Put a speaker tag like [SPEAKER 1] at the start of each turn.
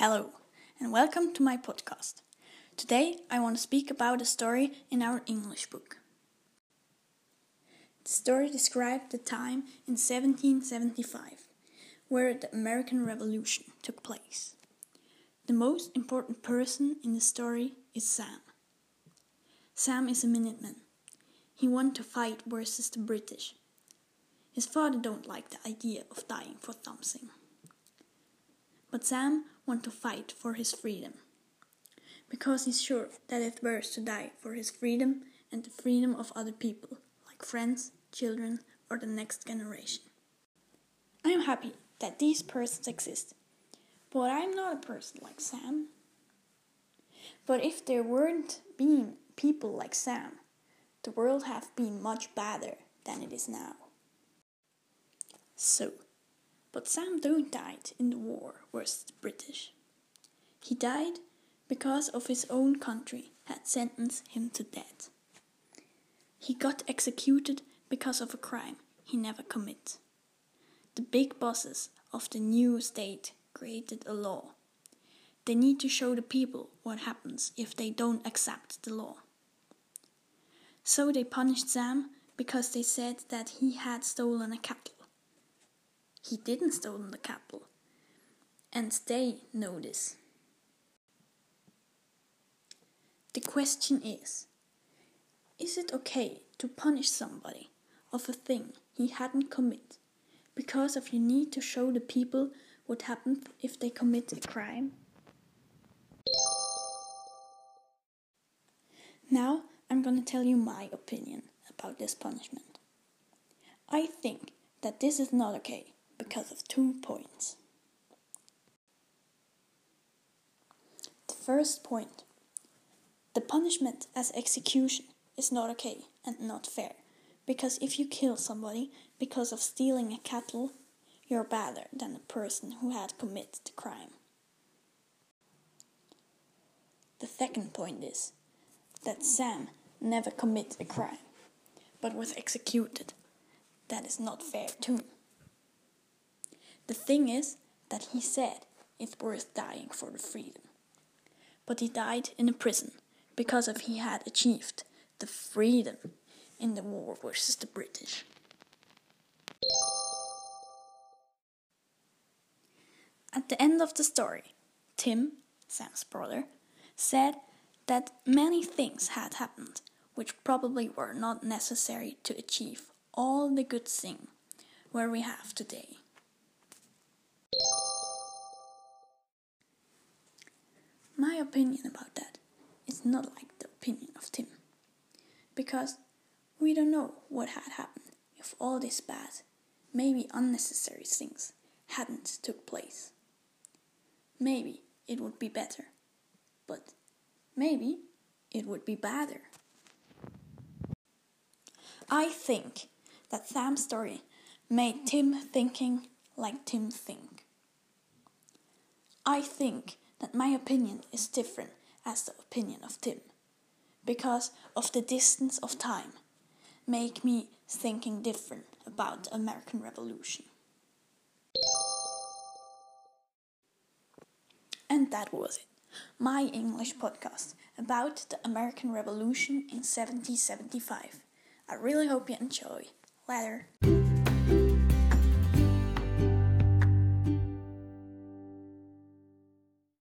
[SPEAKER 1] Hello, and welcome to my podcast. Today I want to speak about a story in our English book. The story described the time in 1775 where the American Revolution took place. The most important person in the story is Sam. Sam is a Minuteman. He wanted to fight versus the British. His father don't like the idea of dying for something. But Sam want to fight for his freedom. Because he's sure that it's worse to die for his freedom and the freedom of other people, like friends, children, or the next generation. I am happy that these persons exist, but I'm not a person like Sam. But if there weren't been people like Sam, the world have been much better than it is now. So, but Sam Doe died in the war versus the British. He died because of his own country had sentenced him to death. He got executed because of a crime he never committed. The big bosses of the new state created a law. They need to show the people what happens if they don't accept the law. So they punished Sam because they said that he had stolen a cattle he didn't steal the cattle. And they know this. The question is Is it okay to punish somebody of a thing he hadn't committed because of you need to show the people what happens if they commit a crime? Now I'm gonna tell you my opinion about this punishment. I think that this is not okay because of two points. The first point the punishment as execution is not okay and not fair because if you kill somebody because of stealing a cattle, you're better than the person who had committed the crime. The second point is that Sam never committed a crime but was executed. That is not fair too. The thing is that he said it's worth dying for the freedom. But he died in a prison because of he had achieved the freedom in the war versus the British. At the end of the story, Tim, Sam's brother, said that many things had happened which probably were not necessary to achieve all the good thing where we have today. My opinion about that is not like the opinion of Tim. Because we don't know what had happened if all these bad, maybe unnecessary things hadn't took place. Maybe it would be better, but maybe it would be badder. I think that Sam's story made Tim thinking like Tim think. I think that my opinion is different as the opinion of Tim because of the distance of time make me thinking different about the American Revolution. And that was it. My English podcast about the American Revolution in 1775. I really hope you enjoy. Later.